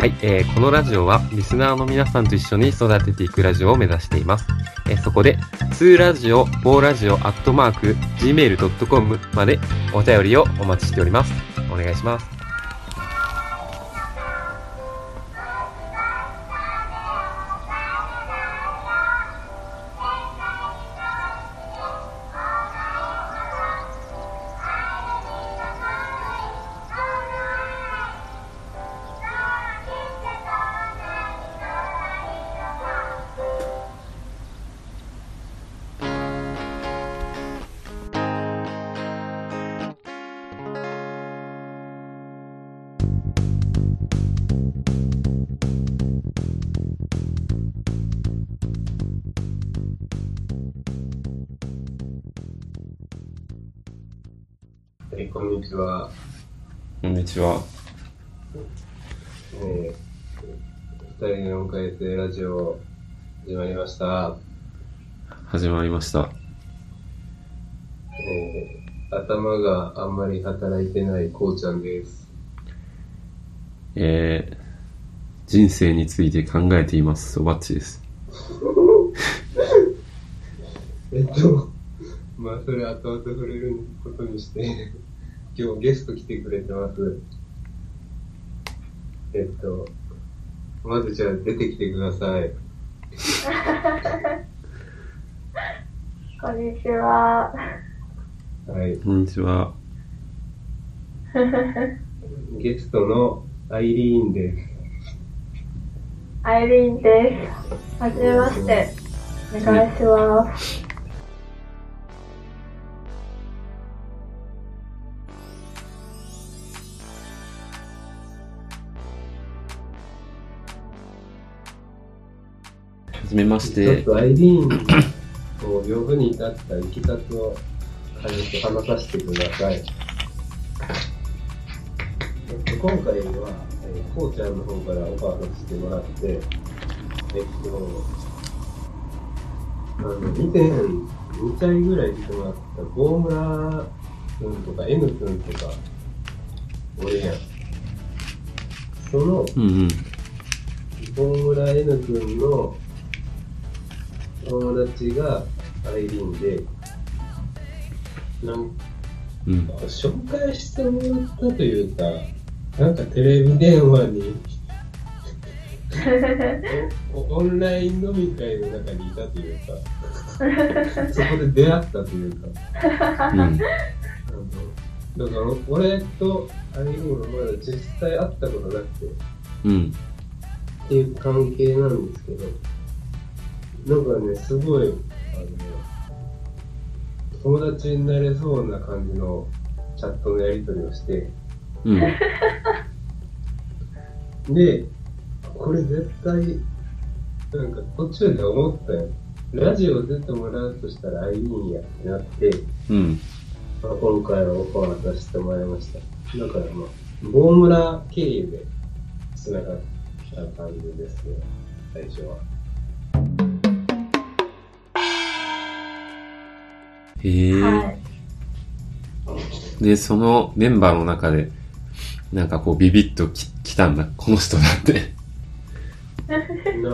はい、えーこのラジオはリスナーの皆さんと一緒に育てていくラジオを目指しています。えーそこで、2ラジオ、4ラジオ、アットマーク、gmail.com までお便りをお待ちしております。お願いします。こんにちは。こんにちは。えー、二人の迎えてラジオ始まりました。始まりました。えー、頭があんまり働いてないこうちゃんです。えー、人生について考えています。そばっちです。えっと、まあそれ後々触れることにして、今日ゲスト来てくれてます。えっと、まずじゃあ出てきてください。こんにちは。はい。こんにちは。ゲストのアイリーンです。アイリーンです。はじめまして。お願いします。じめましちょってとアイリーンを呼ぶに至ったいきさつを軽く話させてください。えっと、今回は、えー、こうちゃんの方からオファーさせてもらって、えっと、あの、以前、2回ぐらい来てもらった、ボームラ君とか N 君とか、俺やん。その、うんうん。大村 N 君の友達がアイリーンで、なんうんか。紹介してもらったというか、なんかテレビ電話に おオンライン飲み会の中にいたというか、そこで出会ったというか、うん。あのだから俺とアイリーンはまだ実際会ったことなくて、うん。っていう関係なんですけど、なんかね、すごい、あの、友達になれそうな感じのチャットのやり取りをして、うん。で、これ絶対、なんか途中で思ったよ。ラジオ出てもらうとしたらアイリーンやってなって、うん。まあ、今回はオファーさせてもらいました。だからまあ、ボームラ経由で繋がった感じですね、最初は。へえ、はい。で、そのメンバーの中で、なんかこうビビッとき来たんだ。この人だって。な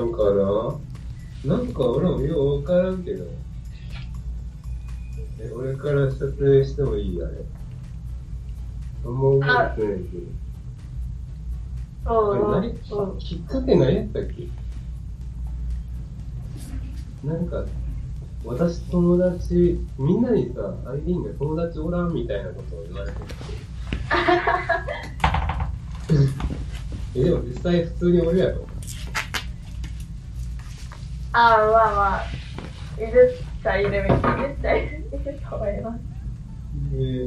んかな、なんか俺もようわからんけど、え俺から説明してもいい？あれ。あんま覚えてないけど。あれそう何きっかけ何やったっけ？なんか、私友達、みんなにさ、アイリーンが友達おらんみたいなことを言われてて。え、でも実際普通におるやろ。ああ、まあまあ、いるっちゃいるみたい。いるっちゃいると思います。で、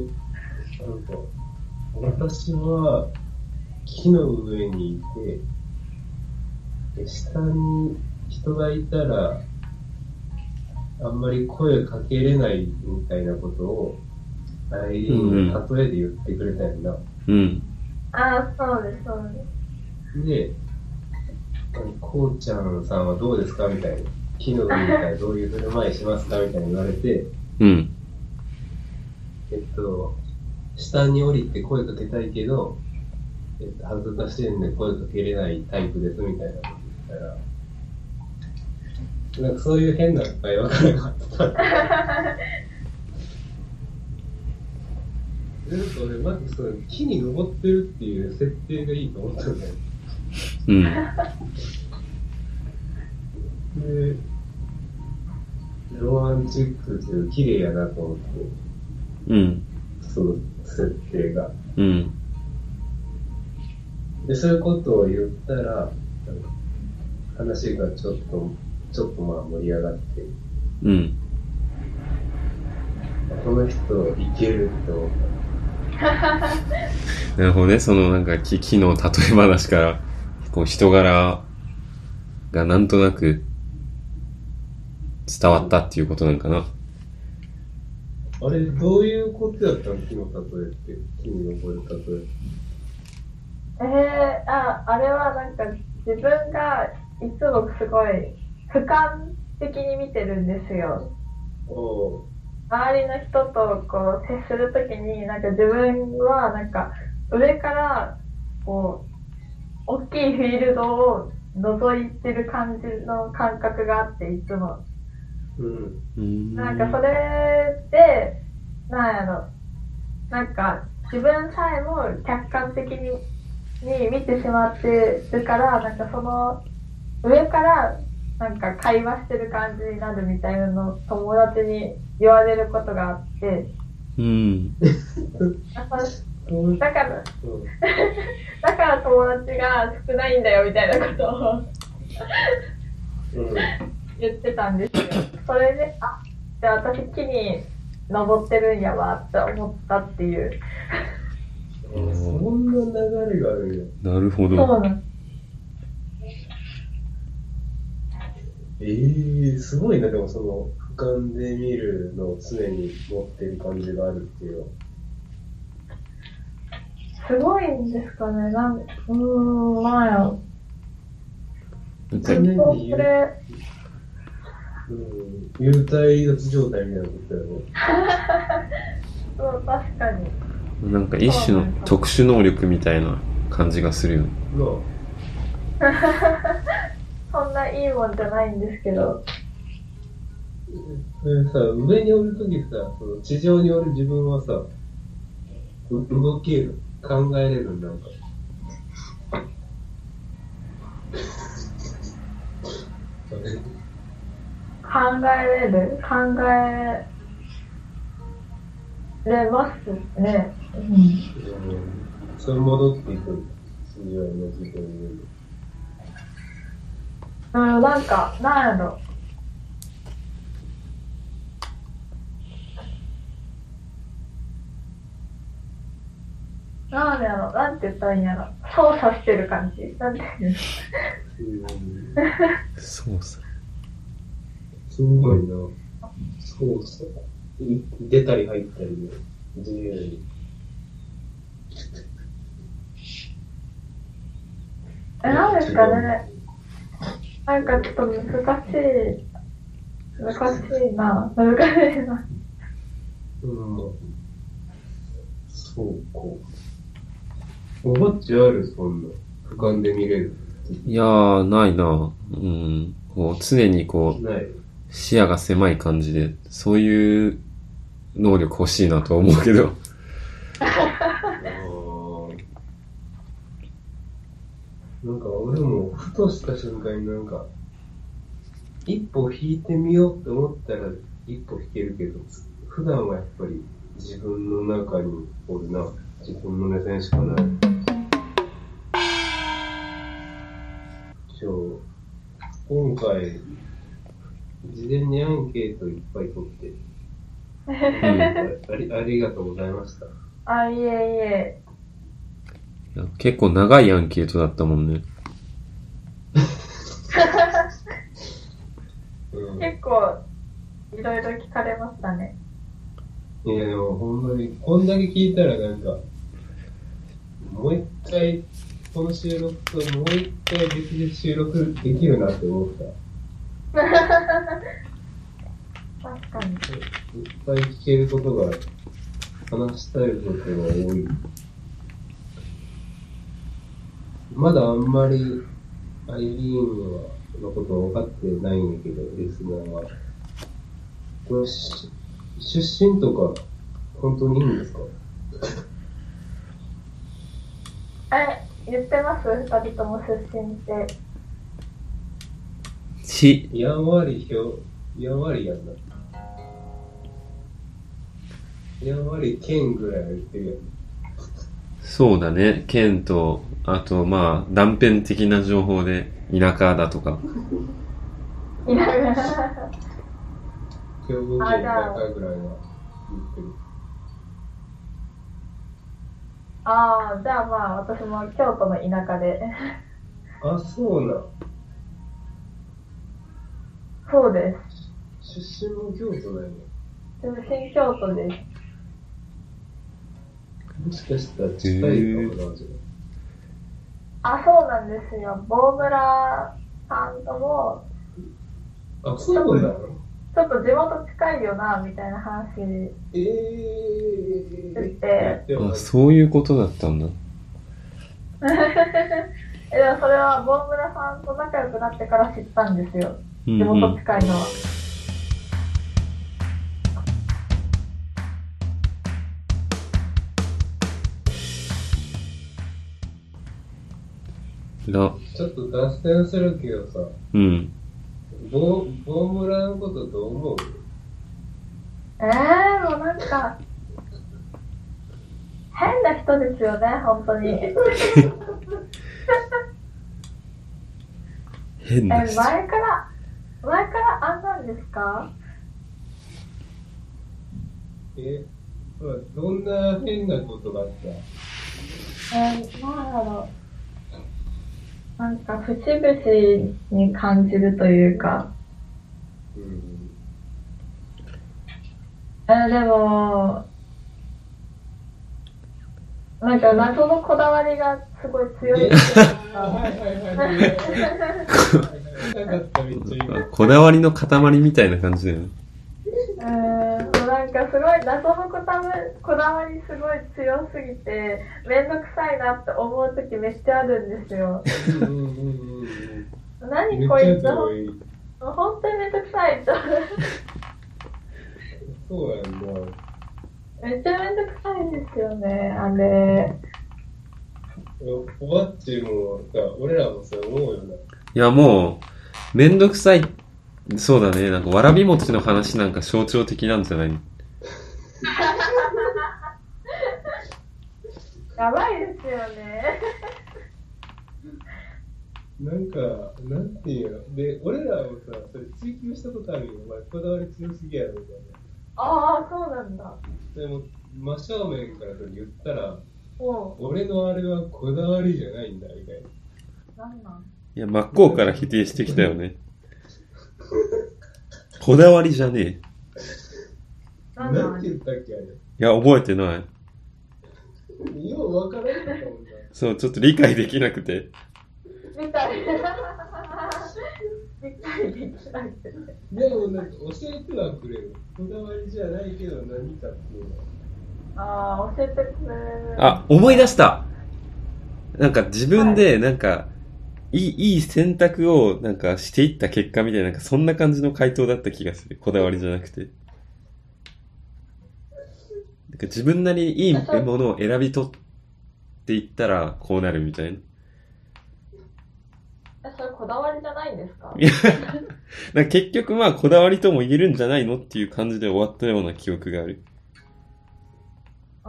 なんか、私は木の上にいて、で下に人がいたら、あんまり声かけれないみたいなことを、アイリーンが例えで言ってくれたんやな。うん。ああ、そうです、そうです。で、あのこうちゃんさんはどうですかみたいな。木の上にいたらどういう振る舞いしますかみたいに言われて、うん。えっと、下に降りて声かけたいけど、えっと、恥ずかしいんで声かけれないタイプですみたいなこと言ったら、なんかそういう変な会話がなかった。でなんか俺、まずその木に登ってるっていう設定がいいと思ったんだよ。うん。で、ロマンチックっていう綺麗やなと思って、うん。その設定が。うん。で、そういうことを言ったら、話がちょっと、ちょっとまあ盛り上がって、うん。この人いけるって思っなるほどね。そのなんか、き木の例え話から、こう人柄がなんとなく伝わったっていうことなんかな。た。あれ、どういうことやったの？木の例えって。木に登る例え。えー、あ、あれはなんか自分がいつもすごい俯瞰的に見てるんですよ。お周りの人とこう接するときに、なんか自分はなんか上からこう、大きいフィールドを覗いてる感じの感覚があって、いつも。うん。うん。なんかそれで、なんやろ、なんか自分さえも客観的にに見てしまってるから、なんかその上からなんか会話してる感じになるみたいなのを友達に言われることがあって、うん。やっぱそうだから、うんだから友達が少ないんだよみたいなことをうん。言ってたんですよ。それで、あ、じゃあ私木に登ってるんやわって思ったっていう。そんな流れがあるんや。なるほそうど。なんええー、すごいな、でもその、俯瞰で見るのを常に持ってる感じがあるっていうのは。すごいんですかね。なん、うーん、まあや。なんか常にそ言うれ、うん、幽体離脱状態みたいなことやろ。そう、確かに。なんか一種の特殊能力みたいな感じがするよね。なそんないいもんじゃないんですけど。でさ、上におるときさ、その地上におる自分はさ、う動ける、考えれる、なんか。考えれる？考えれますね。うん。うん、それ戻っていく地上の自分に。うん、なんか、なんやろ。なんやろ、なんて言ったらいいんやろ。操作してる感じ。なんていうのうん、そうさ。すごいな。そうそう。い出たり入ったりで、自由に。え、なんですかね。なんかちょっと難しい。難しいな。難しいな。うん。そうか。おばっちある？そんな。俯瞰で見れる？いやー、ないな。うん。こう、常にこう。視野が狭い感じで、そういう能力欲しいなと思うけど。なんか俺もふとした瞬間になんか、一歩引いてみようって思ったら一歩引けるけど、普段はやっぱり自分の中におるな。自分の目線しかない。今日、今回、事前にアンケートいっぱい取って、あありありがとうございました。あ、いえいえ。結構長いアンケートだったもんね。うん結構、いろいろ聞かれましたね。いや、でもほんまに、こんだけ聞いたらなんか、もう一回、この収録ともう一回別で収録できるなって思った。確かに。いっぱい聞けることが、話したいことが多い。まだあんまりアイリーンはのこと分かってないんだけど、リスナーは。こ出身とか、本当にいいんですか？え、言ってます？二人とも出身って。し、やんわりひょ、やんわりやんな。やんわり県ぐらいは言ってるやん。そうだね。県と、あと、まあ、断片的な情報で、田舎だとか。いや兵庫県だかぐらいは言ってる。ああ、じゃあまあ私も京都の田舎で。あ、そうなん。そうで出身も京都なんや。す。出身京都です。もしかしたら近いかもな、じゃあ、そうなんですよ。大村さんとも、あ。あ、そうなのちょっと地元近いよな、みたいな話。ええだってー。でもあ、そういうことだったんだ。え、でもそれは大村さんと仲良くなってから知ったんですよ。うん、地元うん。近いのは。な、ちょっと脱線するけどさ、うん。ボボームラのことどう思う？えー、もうなんか、変な人ですよね、本当に。え、前変な人。から、前からあんなんですか？え、まあ、どんな変なことがあった？えー、なんだろう。なんか、節々に感じるというか、うん。えー、でも、なんか謎のこだわりがすごい強い。こだわりの塊みたいな感じだよね。なんかすごい謎のこだわこだわりすごい強すぎて、めんどくさいなって思う時めっちゃあるんですよ。何こいつ。本当にめんどくさいと。そうやんな。めっちゃめんどくさいですよね、あれ。おばっちもさ、俺らもさ、思うよな。いや、もう、めんどくさい。そうだね。なんか、わらび餅の話なんか象徴的なんじゃない？やばいですよね。なんか、なんていうの？で、俺らもさ、それ追求したことあるよ。お前、こだわり強すぎやろ、みたいな。ああ、そうなんだ。でも、真正面からそれ言ったら、も俺のあれはこだわりじゃないんだ、みたいな。う、なんなん？いや、真っ向から否定してきたよね。こだわりじゃねえ。なんななんんて言ったっけ、あれ。いや、覚えてない。ようわからんかったもんな。そう、ちょっと理解できなくて。みたい。理解できなくて。でも、なんか教えてはくれる。こだわりじゃないけど何かっていうのは。ああ、教えてくれる。あ、思い出したなんか自分で、なんか、いい、いい選択を、なんかしていった結果みたいな、なんかそんな感じの回答だった気がする。こだわりじゃなくて。自分なりにいいものを選び取っていったら、こうなるみたいな。え、それこだわりじゃないんですか？いや、か結局まあこだわりとも言えるんじゃないのっていう感じで終わったような記憶がある。あ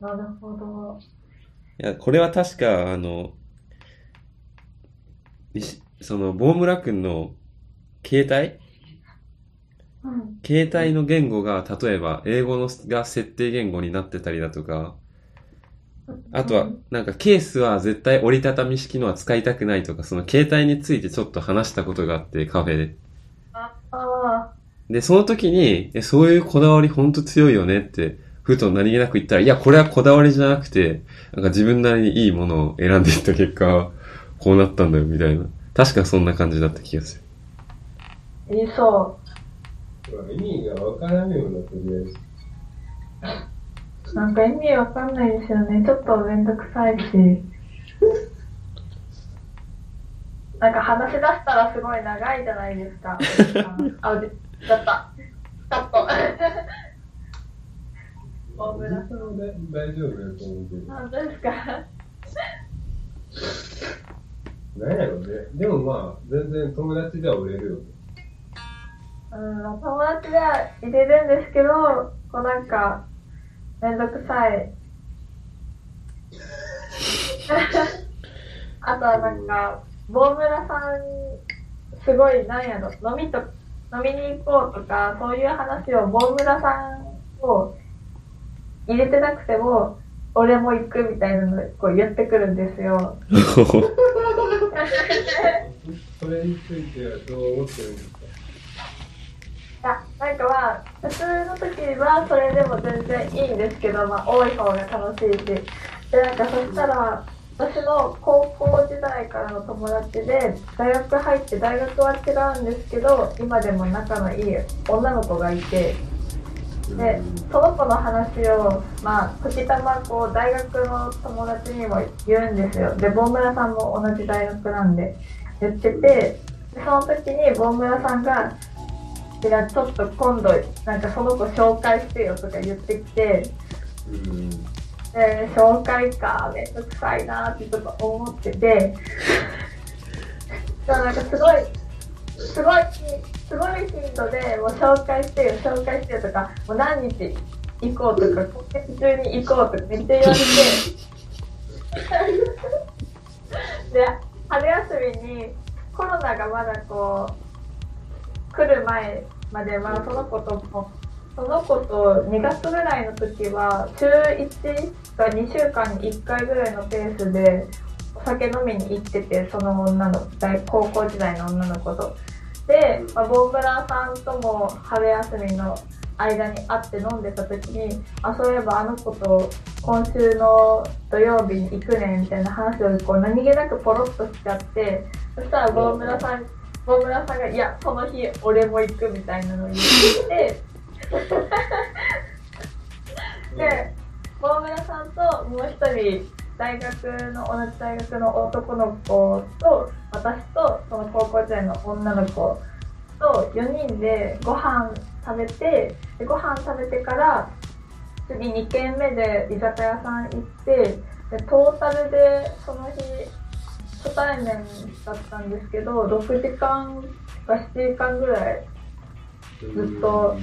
あ、なるほど。いや、これは確か、あの、その、ボームラ君の携帯うん。携帯の言語が、例えば、英語のが設定言語になってたりだとか、あとは、なんかケースは絶対折りたたみ式のは使いたくないとか、その携帯についてちょっと話したことがあって、カフェで。ああで、その時に、えそういうこだわりほんと強いよねって、ふと何気なく言ったら、いや、これはこだわりじゃなくて、なんか自分なりにいいものを選んでいった結果、こうなったんだよ、みたいな。確かそんな感じだった気がする。言いそまあ意味がわからんような、とりあえず。う。なんか意味わかんないですよね。ちょっとめんどくさいし。なんか話し出したらすごい長いじゃないですか。あ、で、やった。カット。大村さん。大丈夫だと思うけど。本当ですか？なんやろね。でもまあ、全然友達では売れるよ。うん、友達ではいれるんですけど、こうなんか、めんどくさい。あとはなんか、坊村さん、すごい、なんやろ、飲みと、飲みに行こうとか、そういう話を坊村さんを入れてなくても、俺も行くみたいなのこう言ってくるんですよ。それについてはどう思ってるんですか？なんかまあ、普通の時はそれでも全然いいんですけど、まあ、多い方が楽しいし。で、なんかそしたら、私の高校時代からの友達で、大学入って大学は違うんですけど、今でも仲のいい女の子がいて、で、その子の話を、まあ、時たまこう、大学の友達にも言うんですよ。で、ボン村さんも同じ大学なんで、言ってて、その時にボン村さんが、いや、ちょっと今度、なんかその子紹介してよとか言ってきて、うん。で、紹介か、めんどくさいなってちょっと思ってて、なんかすごい、すごい、すごい頻度で、もう紹介してよ、紹介してよとか、もう何日行こうとか、今月中に行こうとかめっちゃ言われて、で、春休みにコロナがまだこう、来る前までは、その子とも、その子と2月ぐらいの時は、週1か2週間に1回ぐらいのペースで、お酒飲みに行ってて、その女の、大高校時代の女の子と。で、まあ、ボンブラーさんとも春休みの間に会って飲んでた時に、あ、そういえばあの子と今週の土曜日に行くねみたいな話をこう何気なくポロッとしちゃって、そしたらボンブラさん、ボンブラさんが、いや、その日俺も行くみたいなのを言って、で、大村さんともう一人、大学の、同じ大学の男の子と、私と、その高校時代の女の子と、4人でご飯食べて、でご飯食べてから、次2軒目で居酒屋さん行って、でトータルでその日、初対面だったんですけど、6時間か7時間ぐらいずっと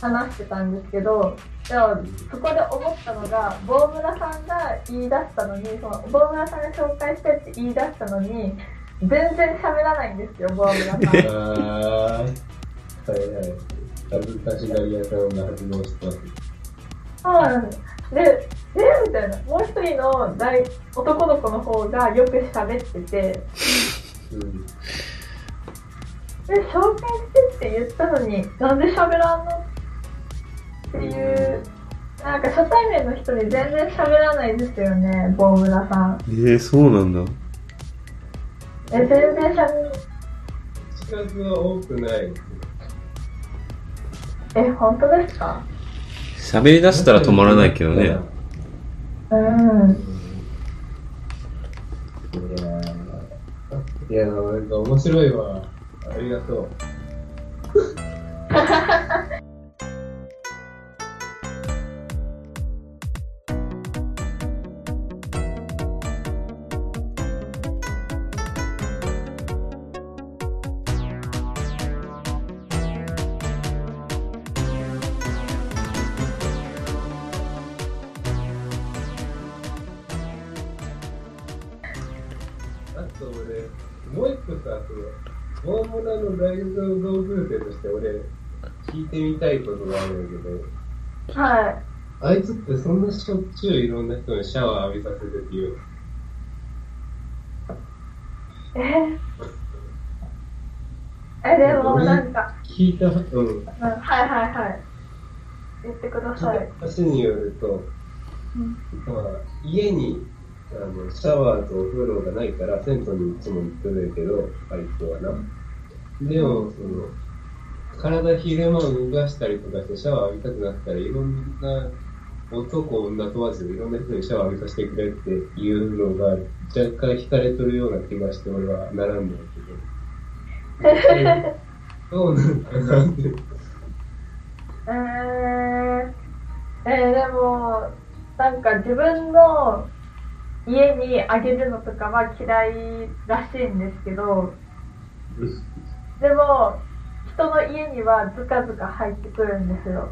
話してたんですけど、でもそこで思ったのが、坊村さんが言い出したのに、その坊村さんが紹介してって言い出したのに、全然喋らないんですよ、坊村さん。はいはい。恥ずかしがり屋さんが発動してます。そうなんです。で、で、みたいな。もう一人の大男の子の方がよく喋ってて、うん。で、紹介してって言ったのに、なんで喋らんの？っていう、なんか初対面の人に全然喋らないですよね、坊村さん。えー、そうなんだ。え、全然喋ら近くは多くない。え、本当ですか？喋り出したら止まらないけどね。うん。いやーいやー、なんか面白いわ。ありがとう。てみたいことがあるんだけど、はい。あいつってそんなしょっちゅういろんな人にシャワー浴びさせてって言うの？え？え、でもなんか、聞いた、うん。うん、はいはいはい。言ってください。話によると、うんまあ、家にあのシャワーとお風呂がないから銭湯にいつも行ってるけど、あいつはな。でも、その、体昼間動かしたりとかしてシャワー浴びたくなったらいろんな男、女問わずいろんな人にシャワー浴びさせてくれっていうのが若干惹かれとるような気がして俺は並んだけど。そうなんかなって。えー、えー、でも、なんか自分の家にあげるのとかは嫌いらしいんですけど、でも、人の家にはずかずか入ってくるんですよ。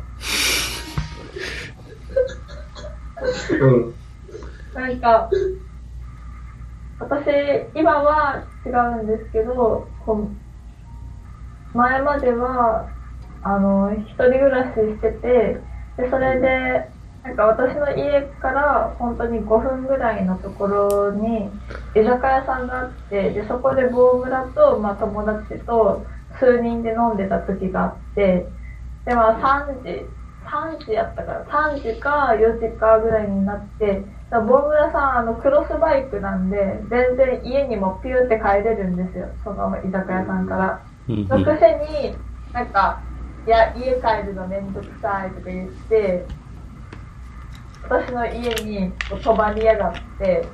うん。なんか、私、今は違うんですけど、前までは、あの、一人暮らししてて、で、それで、なんか私の家から本当に5分ぐらいのところに居酒屋さんがあって、で、そこで棒村と、まあ、友達と数人で飲んでた時があって、で、まあ3時、3時やったから、3時か4時かぐらいになって、だから棒村さん、あの、クロスバイクなんで、全然家にもピューって帰れるんですよ、その居酒屋さんから。うんのくせに、なんか、いや、家帰るのめんどくさいとか言って、私の家に泊まりやがって、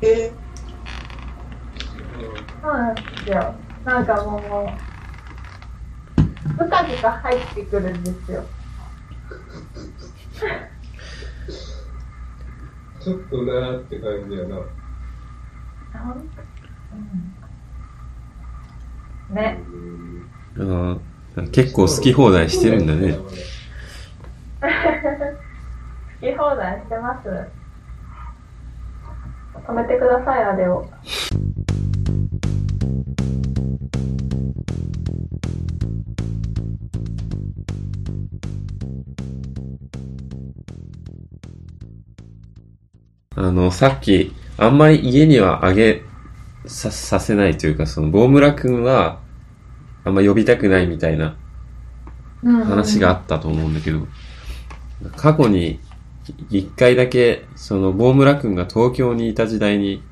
えそうなんですよ。なんかもう、ずかずか入ってくるんですよ。ちょっとなーって感じやな。うん、ね。うんあー結構好き放題してるんだね。好き放題してます。止めてください、あれを。あの、さっき、あんまり家にはあげさ、させないというか、その、大村くんは、あんま呼びたくないみたいな話があったと思うんだけど、過去に、い一回だけ、その、大村くんが東京にいた時代に、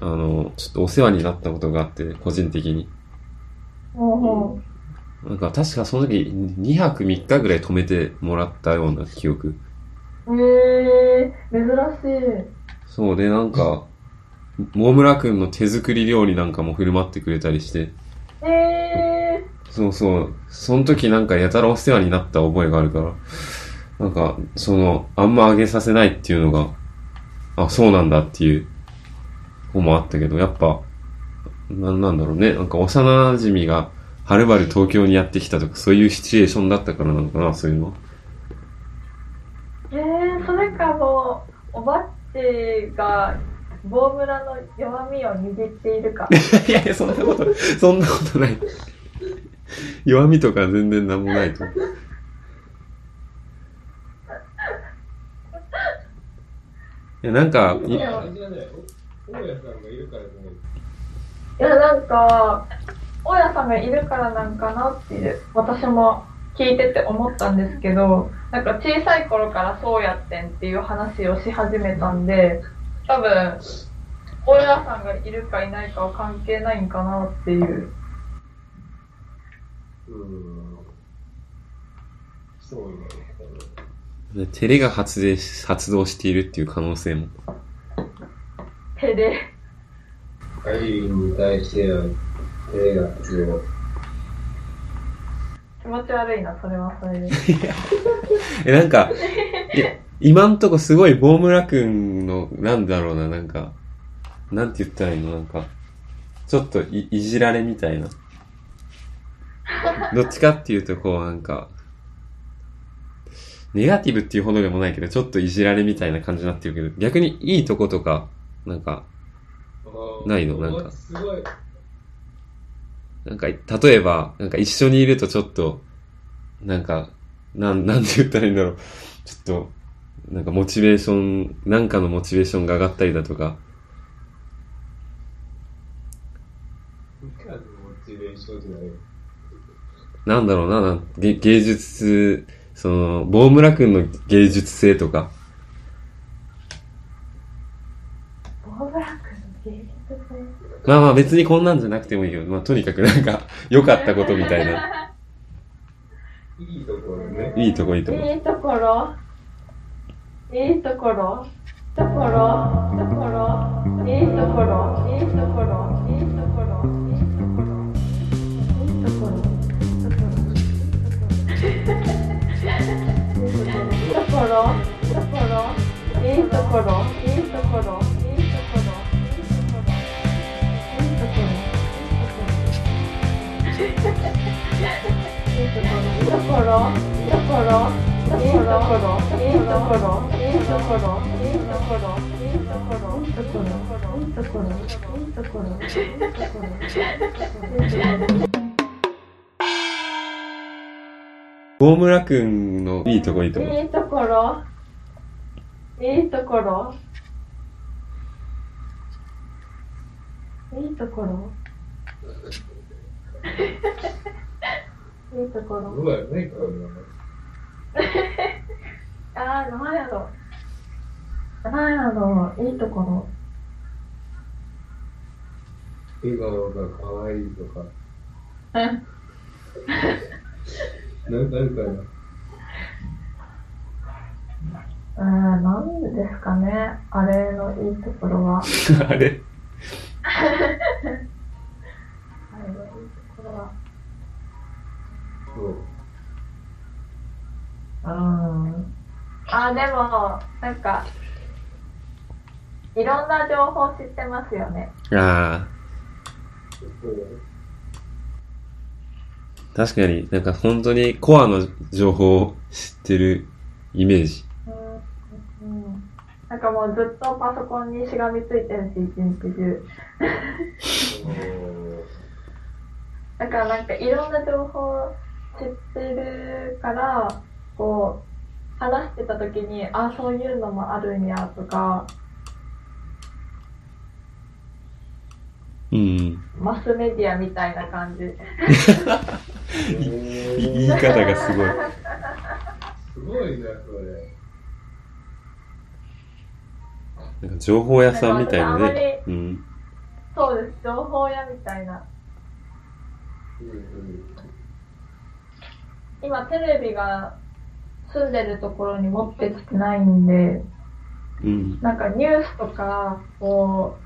あの、ちょっとお世話になったことがあって、個人的に。なんか、確かその時、2泊3日ぐらい泊めてもらったような記憶。う。えー、珍しい。そうで、なんか、大村くんの手作り料理なんかも振る舞ってくれたりして、えそうそう、その時なんかやたらお世話になった覚えがあるから、なんか、その、あんまあげさせないっていうのが、あ、そうなんだっていう方もあったけど、やっぱ、なんなんだろうね、なんか幼馴染が、はるばる東京にやってきたとか、そういうシチュエーションだったからなのかな、そういうのは。ー、えー、それかもう、おばっちが、棒村の弱みを握っているか。いやいや、そんなこと、そんなことない。弱みとか全然なんもないと思う。いや、なんか。いや、なんか、大家さんがいるからなんかなっていう、私も聞いてて思ったんですけど、なんか小さい頃からそうやってんっていう話をし始めたんで、多分、大家さんがいるかいないかは関係ないんかなっていう。うん。そうなのか照れが発電し発動しているっていう可能性も。手で。な。アイリンに対しては、手が発動。気持ち悪いな、それはそれで。え、なんか、いや今んとこすごいボームラくんの、なんだろうな、なんか、なんて言ったらいいの？なんか、ちょっといいじられみたいな。どっちかっていうと、こうなんか、ネガティブっていうほどでもないけど、ちょっといじられみたいな感じになってるけど、逆にいいとことか、なんか、ないの？なんかすごい。なんか、例えば、なんか一緒にいるとちょっと、なんか、なん、なんて言ったらいいんだろう。ちょっと、なんかモチベーション、なんかのモチベーションが上がったりだとか、なんだろうな、芸芸術、その、ボームラ君の芸術性とか、まあまあ別にこんなんじゃなくてもいいよ、まあとにかくなんか、良かったことみたいな。いいところね。いいとこいいとこ。いいところ？いいところ？ところ？ところ？いいところ？いいところ？大村くんのいいとこいいとこ。いいところ？いいところ？いいところ？いいところ？うまいないからな。あー、なんやろ。なんやろ、いいところ。笑顔が可愛いとか。うん。なんかある？かな。うーん、なんですかね、あれのいいところは。あれ？あれのいいところは。そう。うーん。あ、でも、なんか、いろんな情報知ってますよね。ああ。確かになんか本当にコアの情報を知ってるイメージ。うん。うん。なんかもうずっとパソコンにしがみついてるし、一日中。だからなんかいろんな情報を知ってるから、こう、話してた時に、あ、そういうのもあるんやとか、うん。マスメディアみたいな感じ。言い方がすごい。すごいな、それ。なんか情報屋さんみたいなね。うん。そうです、情報屋みたいな。うんうん。今テレビが住んでるところに持ってきてないんで、うん。なんかニュースとか、こ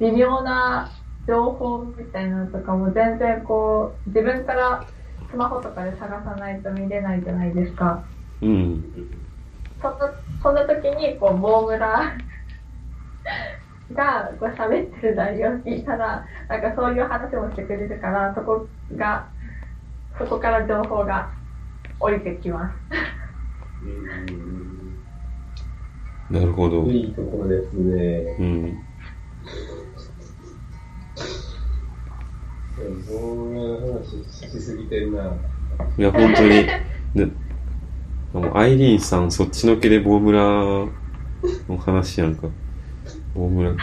う、微妙な情報みたいなのとかも全然こう、自分からスマホとかで探さないと見れないじゃないですか。うん。そんな、そんな時に、こう、ボームラが、こう喋ってる内容を聞いたら、なんかそういう話もしてくれるから、そこが、そこから情報が降りてきます。うんなるほど。いいところですね。うん。いや、本当に。で、もアイリーンさん、そっちのけでボームラの話やんか。ボームラか。